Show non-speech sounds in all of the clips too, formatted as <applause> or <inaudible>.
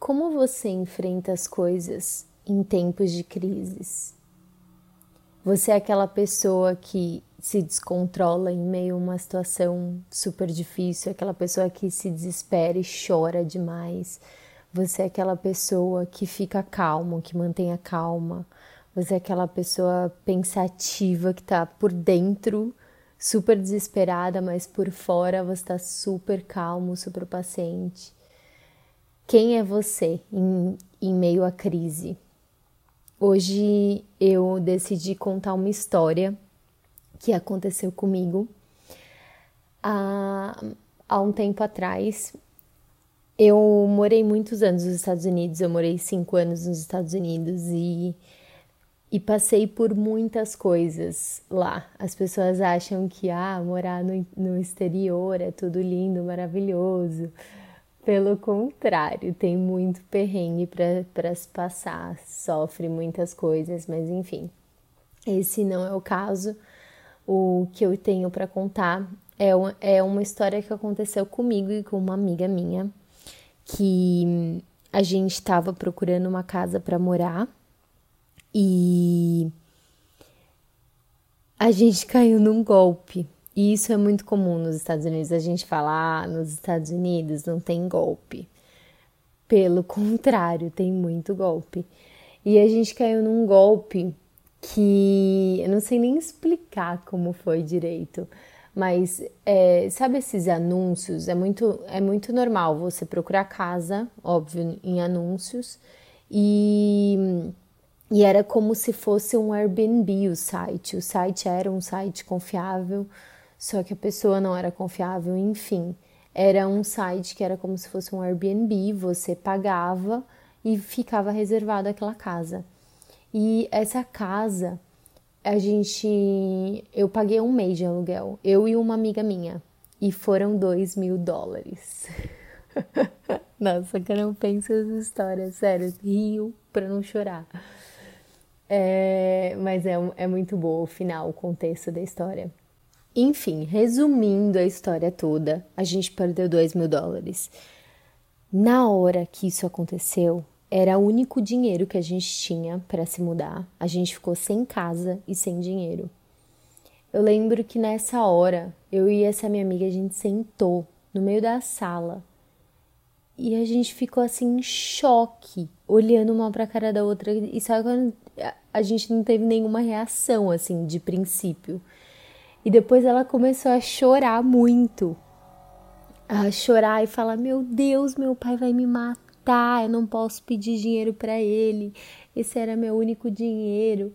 Como você enfrenta as coisas em tempos de crises? Você é aquela pessoa que se descontrola em meio a uma situação super difícil, aquela pessoa que se desespera e chora demais. Você é aquela pessoa que fica calmo, que mantém a calma. Você é aquela pessoa pensativa que tá por dentro super desesperada, mas por fora você está super calmo, super paciente. Quem é você em, em meio à crise? Hoje eu decidi contar uma história que aconteceu comigo há, há um tempo atrás. Eu morei muitos anos nos Estados Unidos, eu morei cinco anos nos Estados Unidos e e passei por muitas coisas lá. As pessoas acham que ah, morar no, no exterior é tudo lindo, maravilhoso. Pelo contrário, tem muito perrengue para se passar, sofre muitas coisas, mas enfim, esse não é o caso. O que eu tenho para contar é, é uma história que aconteceu comigo e com uma amiga minha, que a gente estava procurando uma casa para morar e a gente caiu num golpe. E isso é muito comum nos Estados Unidos. A gente fala, ah, nos Estados Unidos não tem golpe. Pelo contrário, tem muito golpe. E a gente caiu num golpe que eu não sei nem explicar como foi direito. Mas é, sabe esses anúncios? É muito, é muito normal você procurar casa, óbvio, em anúncios, e e era como se fosse um Airbnb o site. O site era um site confiável, só que a pessoa não era confiável, enfim. Era um site que era como se fosse um Airbnb, você pagava e ficava reservada aquela casa. E essa casa, a gente. Eu paguei um mês de aluguel, eu e uma amiga minha, e foram dois mil dólares. <laughs> Nossa, que eu não penso essa história, sério, rio pra não chorar. É, mas é, é muito boa o final, o contexto da história. Enfim, resumindo a história toda, a gente perdeu 2 mil dólares. Na hora que isso aconteceu, era o único dinheiro que a gente tinha para se mudar. A gente ficou sem casa e sem dinheiro. Eu lembro que nessa hora, eu e essa minha amiga, a gente sentou no meio da sala e a gente ficou assim em choque, olhando uma pra cara da outra. E sabe quando a gente não teve nenhuma reação, assim, de princípio. E depois ela começou a chorar muito. A chorar e falar: Meu Deus, meu pai vai me matar, eu não posso pedir dinheiro para ele, esse era meu único dinheiro.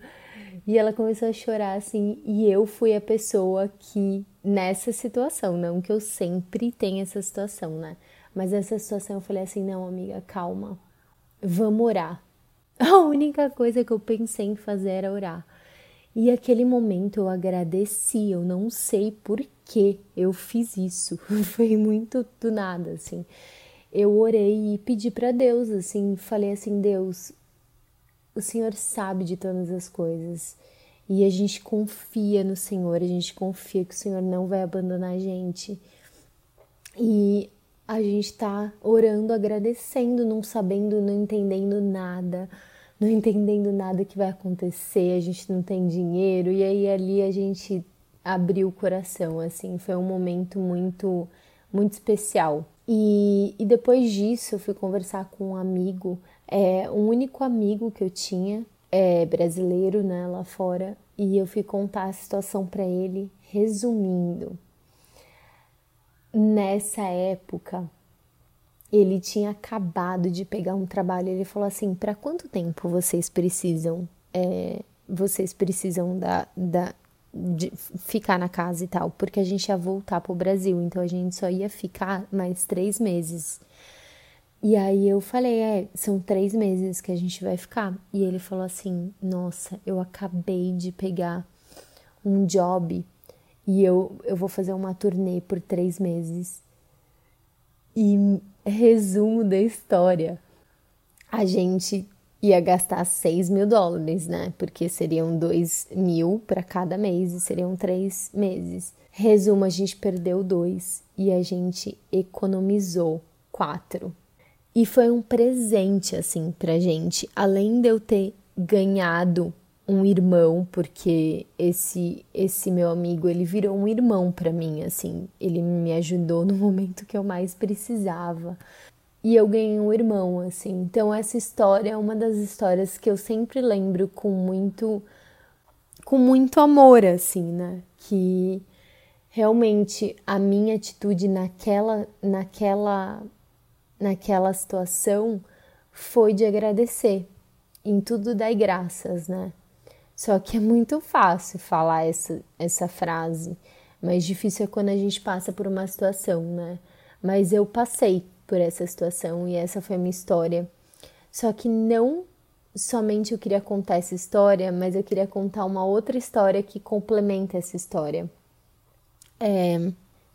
E ela começou a chorar assim, e eu fui a pessoa que, nessa situação, não que eu sempre tenha essa situação, né? Mas nessa situação eu falei assim: não, amiga, calma, vamos orar. <laughs> A única coisa que eu pensei em fazer era orar. E aquele momento eu agradeci, eu não sei por que eu fiz isso. <laughs> Foi muito do nada, assim. Eu orei e pedi para Deus, assim, falei assim: Deus, o Senhor sabe de todas as coisas. E a gente confia no Senhor, a gente confia que o Senhor não vai abandonar a gente. E a gente está orando, agradecendo, não sabendo, não entendendo nada, não entendendo nada que vai acontecer, a gente não tem dinheiro, e aí ali a gente abriu o coração, assim, foi um momento muito, muito especial. E, e depois disso eu fui conversar com um amigo, é, um único amigo que eu tinha, é, brasileiro, né, lá fora, e eu fui contar a situação para ele, resumindo nessa época ele tinha acabado de pegar um trabalho. Ele falou assim: para quanto tempo vocês precisam? É, vocês precisam da, da, de ficar na casa e tal, porque a gente ia voltar pro Brasil, então a gente só ia ficar mais três meses. E aí eu falei, é, são três meses que a gente vai ficar. E ele falou assim, nossa, eu acabei de pegar um job e eu, eu vou fazer uma turnê por três meses. E resumo da história: a gente ia gastar 6 mil dólares, né? Porque seriam 2 mil para cada mês e seriam três meses. Resumo: a gente perdeu dois e a gente economizou quatro. E foi um presente, assim, pra gente. Além de eu ter ganhado um irmão, porque esse esse meu amigo, ele virou um irmão para mim, assim. Ele me ajudou no <laughs> momento que eu mais precisava. E eu ganhei um irmão, assim. Então essa história é uma das histórias que eu sempre lembro com muito com muito amor, assim, né? Que realmente a minha atitude naquela naquela naquela situação foi de agradecer. Em tudo dai graças, né? Só que é muito fácil falar essa, essa frase, mas difícil é quando a gente passa por uma situação, né? Mas eu passei por essa situação e essa foi a minha história. Só que não somente eu queria contar essa história, mas eu queria contar uma outra história que complementa essa história. É,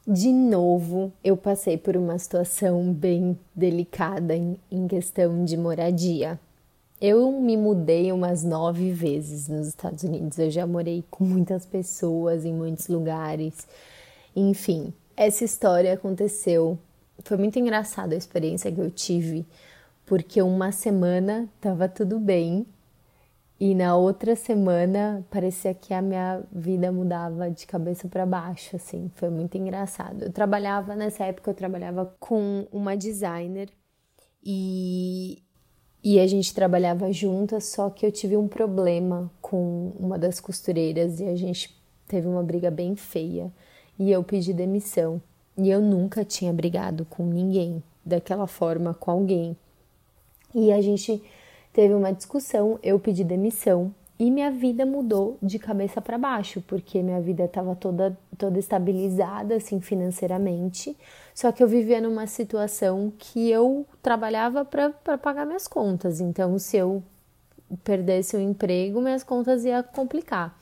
de novo, eu passei por uma situação bem delicada em, em questão de moradia. Eu me mudei umas nove vezes nos Estados Unidos. Eu já morei com muitas pessoas em muitos lugares. Enfim, essa história aconteceu. Foi muito engraçada a experiência que eu tive, porque uma semana tava tudo bem e na outra semana parecia que a minha vida mudava de cabeça para baixo, assim. Foi muito engraçado. Eu trabalhava nessa época eu trabalhava com uma designer e e a gente trabalhava juntas, só que eu tive um problema com uma das costureiras e a gente teve uma briga bem feia e eu pedi demissão. E eu nunca tinha brigado com ninguém daquela forma com alguém. E a gente teve uma discussão, eu pedi demissão e minha vida mudou de cabeça para baixo, porque minha vida estava toda toda estabilizada assim financeiramente. Só que eu vivia numa situação que eu trabalhava para pagar minhas contas. Então, se eu perdesse o emprego, minhas contas iam complicar.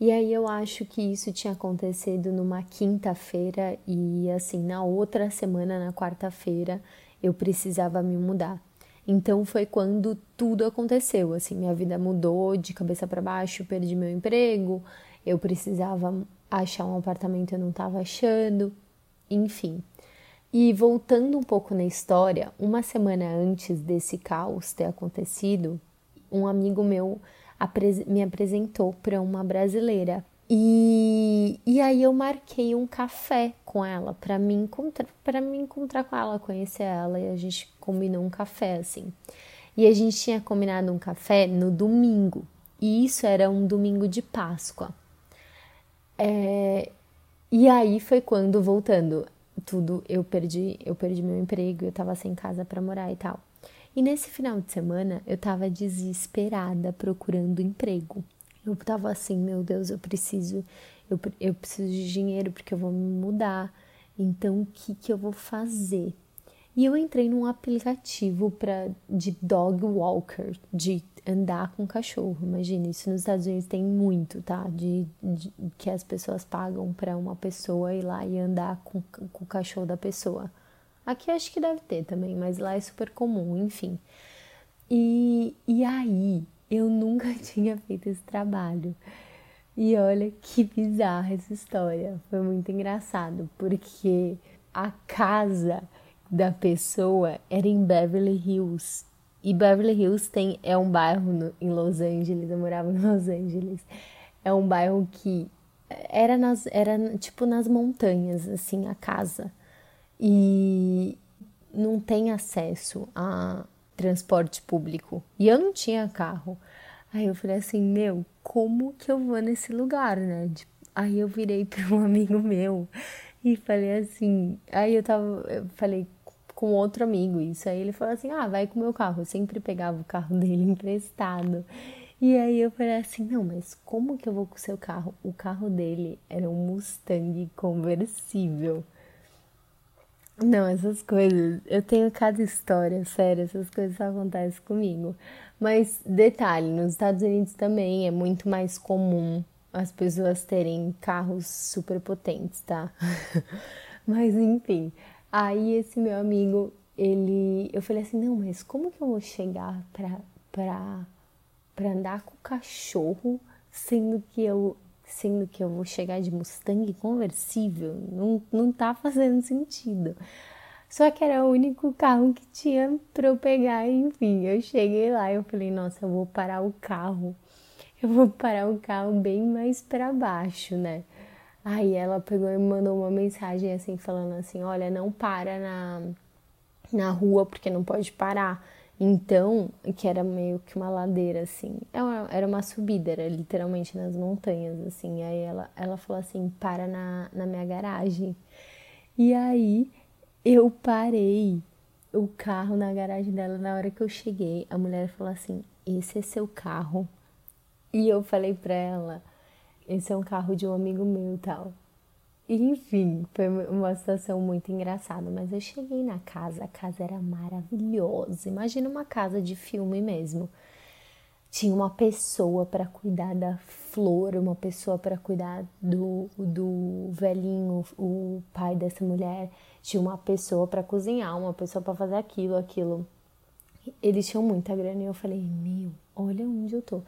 E aí eu acho que isso tinha acontecido numa quinta-feira e assim, na outra semana, na quarta-feira, eu precisava me mudar. Então foi quando tudo aconteceu, assim, minha vida mudou de cabeça para baixo, perdi meu emprego, eu precisava achar um apartamento, eu não estava achando, enfim. E voltando um pouco na história, uma semana antes desse caos ter acontecido, um amigo meu me apresentou para uma brasileira. E, e aí eu marquei um café com ela para me encontrar para me encontrar com ela, conhecer ela e a gente combinou um café assim. E a gente tinha combinado um café no domingo. E isso era um domingo de Páscoa. É, e aí foi quando, voltando, tudo, eu perdi, eu perdi meu emprego, eu tava sem casa para morar e tal. E nesse final de semana eu tava desesperada procurando emprego. Eu tava assim, meu Deus, eu preciso, eu, eu preciso de dinheiro porque eu vou me mudar. Então, o que que eu vou fazer? E eu entrei num aplicativo para de dog walker, de andar com cachorro. Imagina, isso nos Estados Unidos tem muito, tá? De, de que as pessoas pagam para uma pessoa ir lá e andar com, com o cachorro da pessoa. Aqui acho que deve ter também, mas lá é super comum, enfim. E, e aí, eu nunca <laughs> tinha feito esse trabalho. E olha que bizarra essa história. Foi muito engraçado, porque a casa da pessoa era em Beverly Hills. E Beverly Hills tem, é um bairro no, em Los Angeles, eu morava em Los Angeles. É um bairro que era, nas, era tipo nas montanhas, assim, a casa. E não tem acesso a transporte público. E eu não tinha carro. Aí eu falei assim, meu, como que eu vou nesse lugar, né? Aí eu virei <laughs> para um amigo meu e falei assim, aí eu tava, eu falei, com outro amigo isso. Aí ele falou assim: ah, vai com o meu carro. Eu sempre pegava o carro <laughs> dele emprestado. E aí eu falei assim: não, mas como que eu vou com o seu carro? O carro dele era um Mustang conversível. Não, essas coisas. Eu tenho cada história, sério, essas coisas acontecem comigo. Mas detalhe: nos Estados Unidos também é muito mais comum as pessoas terem carros super potentes, tá? <laughs> Mas enfim, Aí esse meu amigo, ele, eu falei assim, não, mas como que eu vou chegar pra, pra, pra andar com o cachorro, sendo que eu, sendo que eu vou chegar de Mustang conversível? Não, não tá fazendo sentido. Só que era o único carro que tinha para eu pegar, enfim. Eu cheguei lá e eu falei, nossa, eu vou parar o carro. Eu vou parar o carro bem mais para baixo, né? Aí ela pegou e mandou uma mensagem assim, falando assim: olha, não para na, na rua porque não pode parar. Então, que era meio que uma ladeira, assim. É era uma subida, era literalmente nas montanhas, assim. Aí ela, ela falou assim: para na, na minha garagem. E aí eu parei o carro na garagem dela. Na hora que eu cheguei, a mulher falou assim: esse é seu carro. E eu falei pra ela: esse é um carro de um amigo meu e tal. Enfim, foi uma situação muito engraçada, mas eu cheguei na casa, a casa era maravilhosa. Imagina uma casa de filme mesmo. Tinha uma pessoa para cuidar da flor, uma pessoa para cuidar do, do velhinho, o pai dessa mulher. Tinha uma pessoa para cozinhar, uma pessoa para fazer aquilo, aquilo. Eles tinham muita grana e eu falei: Meu, olha onde eu tô.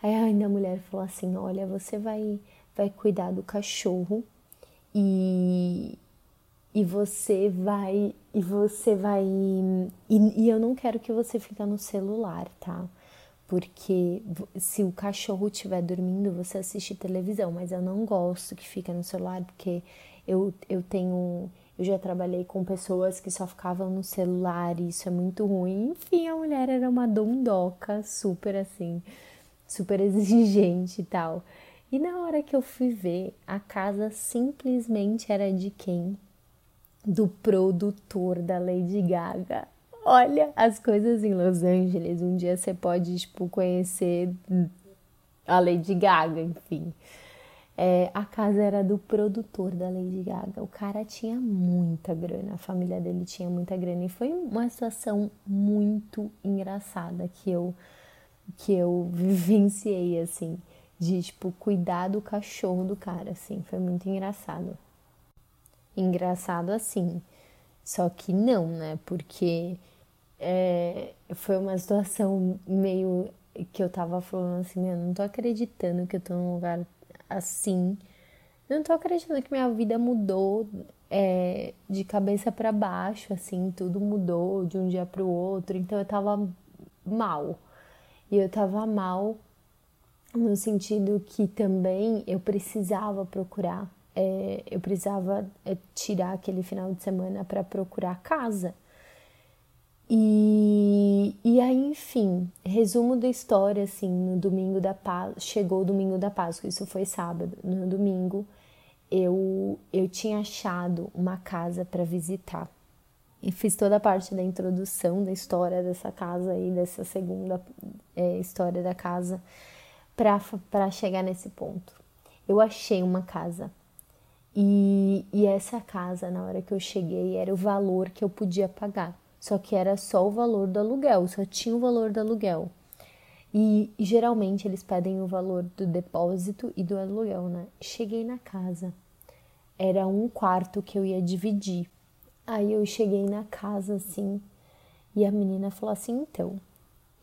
Aí ainda a mulher falou assim: Olha, você vai, vai cuidar do cachorro e, e você vai e você vai e, e, eu não quero que você fique no celular, tá? Porque se o cachorro estiver dormindo, você assiste televisão, mas eu não gosto que fique no celular porque eu, eu tenho eu já trabalhei com pessoas que só ficavam no celular e isso é muito ruim. Enfim, a mulher era uma dondoca, super assim, super <laughs> exigente e tal. E na hora que eu fui ver, a casa simplesmente era de quem? Do produtor da Lady Gaga. Olha as coisas em Los Angeles. Um dia você pode, tipo, conhecer a Lady Gaga, enfim. É, a casa era do produtor da Lady Gaga. O cara tinha muita grana, a família dele tinha muita grana. E foi uma situação muito engraçada que eu, que eu <laughs> vivenciei, assim de tipo cuidar do cachorro do cara, assim, foi muito engraçado. Engraçado assim, só que não, né? Porque é, foi uma situação meio que eu tava falando assim, eu não tô acreditando que eu tô num lugar assim. Não tô acreditando que minha vida mudou é, de cabeça para baixo, assim, tudo mudou de um dia para o outro. Então eu tava mal. E eu tava mal no sentido que também eu precisava procurar, é, eu precisava é, tirar aquele final de semana para procurar casa. E, e aí, enfim, resumo da história, assim, no domingo da Páscoa, chegou o domingo da Páscoa, isso foi sábado, no domingo eu, eu tinha achado uma casa para visitar. E fiz toda a parte da introdução da história dessa casa aí, dessa segunda é, história da casa para chegar nesse ponto. Eu achei uma casa e, e essa casa, na hora que eu cheguei, era o valor que eu podia pagar. Só que era só o valor do aluguel, só tinha o valor do aluguel. E, geralmente eles pedem o valor do depósito e do aluguel, né? Cheguei na casa, era um quarto que eu ia dividir. Aí eu cheguei na casa assim, e a menina falou assim: então,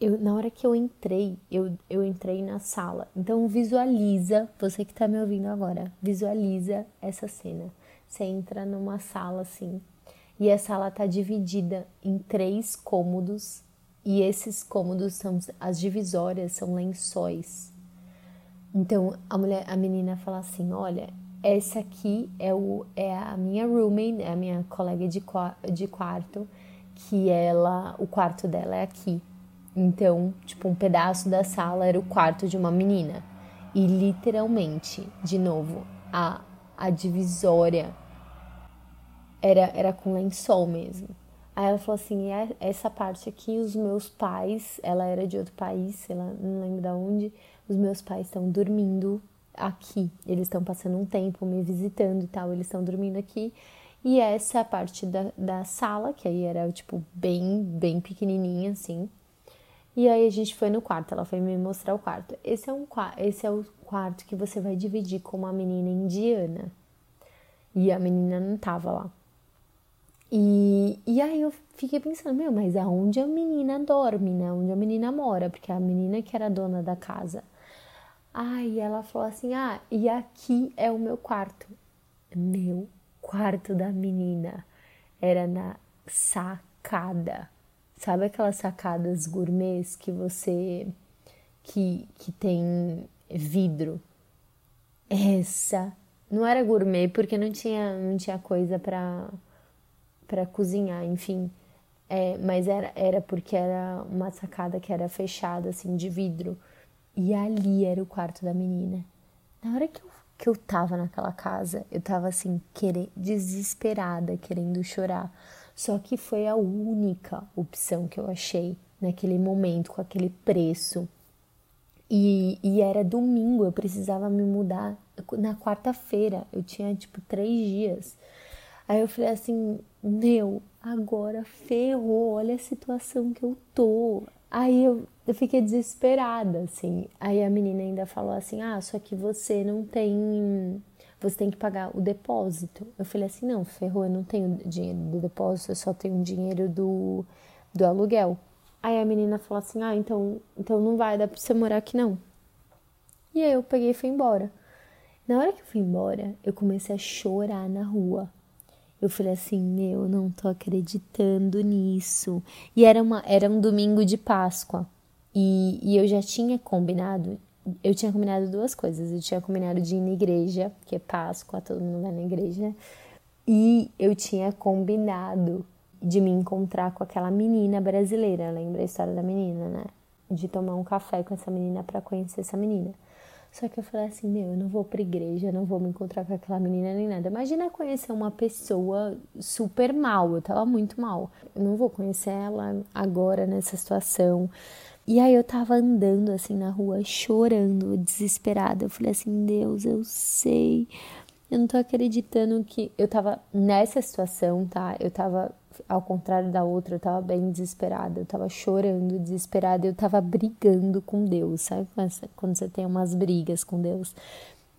eu, na hora que eu entrei, eu, eu entrei na sala. Então visualiza, você que está me ouvindo agora, visualiza essa cena. Você entra numa sala assim, e a sala está dividida em três cômodos, e esses cômodos são as divisórias são lençóis. Então a mulher, a menina fala assim: olha, essa aqui é, o, é a minha roommate, é a minha colega de, de quarto, que ela, o quarto dela é aqui. Então, tipo, um pedaço da sala era o quarto de uma menina. E literalmente, de novo, a, a divisória era, era com lençol mesmo. Aí ela falou assim: é, essa parte aqui, os meus pais, ela era de outro país, sei lá, não lembro de onde, os meus pais estão dormindo aqui. Eles estão passando um tempo me visitando e tal, eles estão dormindo aqui. E essa parte da, da sala, que aí era, tipo, bem, bem pequenininha, assim. E aí a gente foi no quarto, ela foi me mostrar o quarto. Esse é, um, esse é o quarto que você vai dividir com uma menina indiana. E a menina não tava lá. E, e aí eu fiquei pensando, meu, mas aonde a menina dorme, né? Onde a menina mora? Porque a menina que era dona da casa. Aí ela falou assim: ah, e aqui é o meu quarto. Meu quarto da menina era na sacada. Sabe aquelas sacadas gourmets que você que, que tem vidro? Essa não era gourmet porque não tinha não tinha coisa para para cozinhar, enfim. É, mas era, era porque era uma sacada que era fechada, assim, de vidro. E ali era o quarto da menina. Na hora que eu, que eu tava naquela casa, eu tava assim, querendo, desesperada, querendo chorar. Só que foi a única opção que eu achei naquele momento, com aquele preço. E, e era domingo, eu precisava me mudar na quarta-feira, eu tinha tipo três dias. Aí eu falei assim: meu, agora ferrou, olha a situação que eu tô. Aí eu, eu fiquei desesperada, assim. Aí a menina ainda falou assim: ah, só que você não tem. Você tem que pagar o depósito. Eu falei assim: não, ferrou, eu não tenho dinheiro do depósito, eu só tenho dinheiro do, do aluguel. Aí a menina falou assim: ah, então, então não vai dar pra você morar aqui não. E aí eu peguei e fui embora. Na hora que eu fui embora, eu comecei a chorar na rua eu falei assim, meu, não tô acreditando nisso. E era, uma, era um domingo de Páscoa. E, e eu já tinha combinado, eu tinha combinado duas coisas. Eu tinha combinado de ir na igreja, que é Páscoa, todo mundo vai na igreja. E eu tinha combinado de me encontrar com aquela menina brasileira. Lembra a história da menina, né? De tomar um café com essa menina para conhecer essa menina. Só que eu falei assim, meu, eu não vou pra igreja, não vou me encontrar com aquela menina nem nada. Imagina conhecer uma pessoa super mal, eu tava muito mal. Eu não vou conhecer ela agora nessa situação. E aí eu tava andando assim na rua, chorando, desesperada. Eu falei assim, Deus, eu sei. Eu não tô acreditando que eu tava nessa situação, tá? Eu tava ao contrário da outra, eu tava bem desesperada, eu tava chorando, desesperada, eu tava brigando com Deus, sabe? Quando você tem umas brigas com Deus,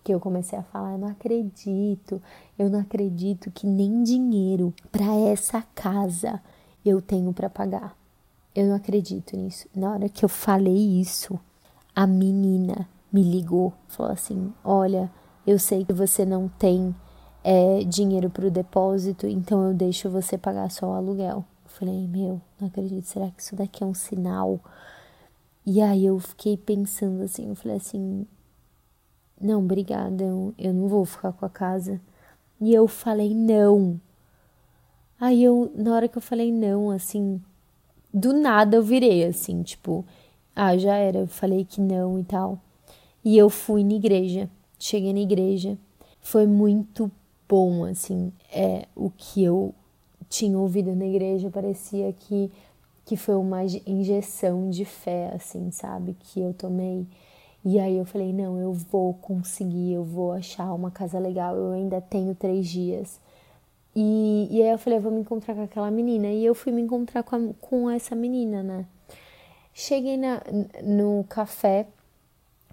que eu comecei a falar, eu não acredito, eu não acredito que nem dinheiro para essa casa eu tenho para pagar. Eu não acredito nisso. Na hora que eu falei isso, a menina me ligou, falou assim: "Olha, eu sei que você não tem é, dinheiro para o depósito, então eu deixo você pagar só o aluguel. Eu falei, meu, não acredito, será que isso daqui é um sinal? E aí eu fiquei pensando assim, eu falei assim, não, obrigada, eu, eu não vou ficar com a casa. E eu falei não. Aí eu, na hora que eu falei não, assim, do nada eu virei assim, tipo, ah, já era, eu falei que não e tal. E eu fui na igreja, cheguei na igreja, foi muito bom, assim, é o que eu tinha ouvido na igreja, parecia que, que foi uma injeção de fé, assim, sabe, que eu tomei. E aí eu falei, não, eu vou conseguir, eu vou achar uma casa legal, eu ainda tenho três dias. E, e aí eu falei, eu vou me encontrar com aquela menina. E eu fui me encontrar com, a, com essa menina, né? Cheguei na, no café,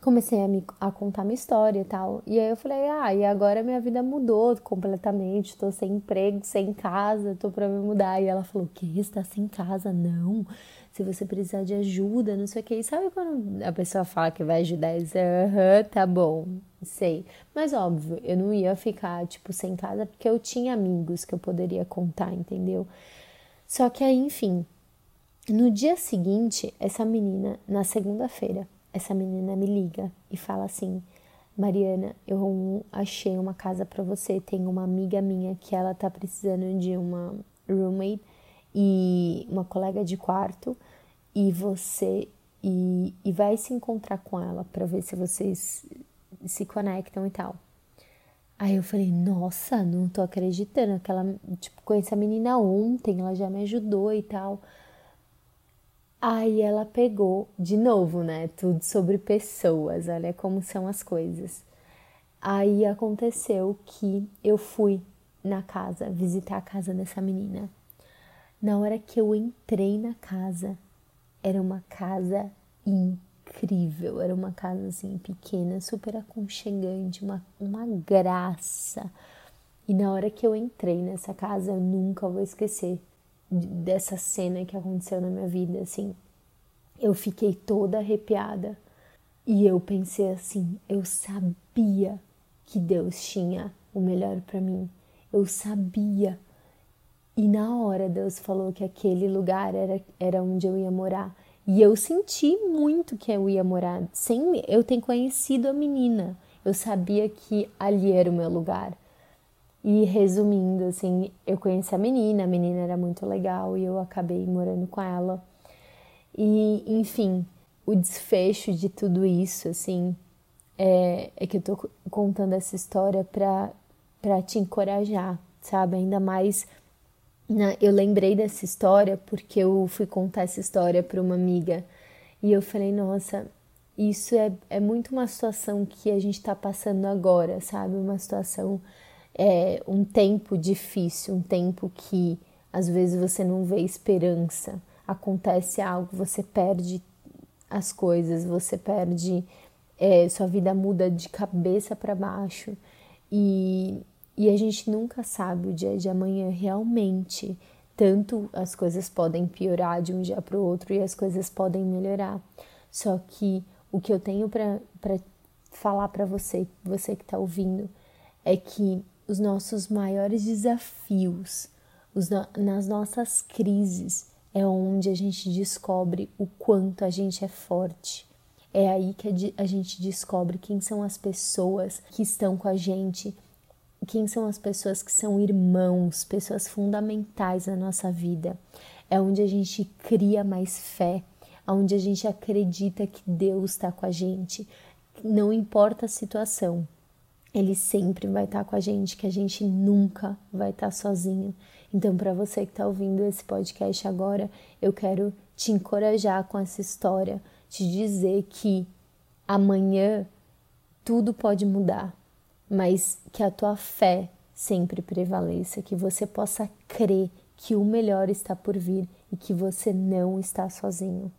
comecei a, me, a contar minha história e tal. E aí eu falei, ah, e agora minha vida mudou completamente, tô sem emprego, sem casa, tô pra me mudar. E ela falou, o que? Você tá sem casa? Não. Se você precisar de ajuda, não sei o que. E sabe quando a pessoa fala que vai ajudar? E aham, tá bom, sei. Mas óbvio, eu não ia ficar, tipo, sem casa, porque eu tinha amigos que eu poderia contar, entendeu? Só que aí, enfim, no dia seguinte, essa menina, na segunda-feira, essa menina me liga e fala assim: Mariana, eu achei uma casa para você. Tem uma amiga minha que ela tá precisando de uma roommate e uma colega de quarto e você e, e vai se encontrar com ela para ver se vocês se conectam e tal. Aí eu falei, nossa, não tô acreditando. Aquela, tipo, conheci a menina ontem, ela já me ajudou e tal. Aí ela pegou, de novo, né? Tudo sobre pessoas, olha como são as coisas. Aí aconteceu que eu fui na casa, visitar a casa dessa menina. Na hora que eu entrei na casa, era uma casa incrível, era uma casa assim pequena, super aconchegante, uma, uma graça. E na hora que eu entrei nessa casa, eu nunca vou esquecer dessa cena que aconteceu na minha vida, assim. Eu fiquei toda arrepiada e eu pensei assim, eu sabia que Deus tinha o melhor para mim. Eu sabia. E na hora Deus falou que aquele lugar era, era onde eu ia morar. E eu senti muito que eu ia morar, sem eu ter conhecido a menina. Eu sabia que ali era o meu lugar. E resumindo, assim, eu conheci a menina, a menina era muito legal e eu acabei morando com ela. E, enfim, o desfecho de tudo isso, assim, é, é que eu tô contando essa história pra, pra te encorajar, sabe? Ainda mais. Eu lembrei dessa história porque eu fui contar essa história para uma amiga. E eu falei, nossa, isso é, é muito uma situação que a gente está passando agora, sabe? Uma situação, é, um tempo difícil, um tempo que às vezes você não vê esperança, acontece algo, você perde as coisas, você perde, é, sua vida muda de cabeça para baixo. E, e a gente nunca sabe o dia de amanhã realmente. Tanto as coisas podem piorar de um dia para o outro e as coisas podem melhorar. Só que o que eu tenho para falar para você, você que está ouvindo, é que os nossos maiores desafios, os, nas nossas crises, é onde a gente descobre o quanto a gente é forte. É aí que a gente descobre quem são as pessoas que estão com a gente, quem são as pessoas que são irmãos, pessoas fundamentais na nossa vida. É onde a gente cria mais fé, onde a gente acredita que Deus está com a gente. Não importa a situação, Ele sempre vai estar tá com a gente, que a gente nunca vai estar tá sozinho. Então, para você que está ouvindo esse podcast agora, eu quero te encorajar com essa história, te dizer que amanhã tudo pode mudar, mas que a tua fé sempre prevaleça, que você possa crer que o melhor está por vir e que você não está sozinho.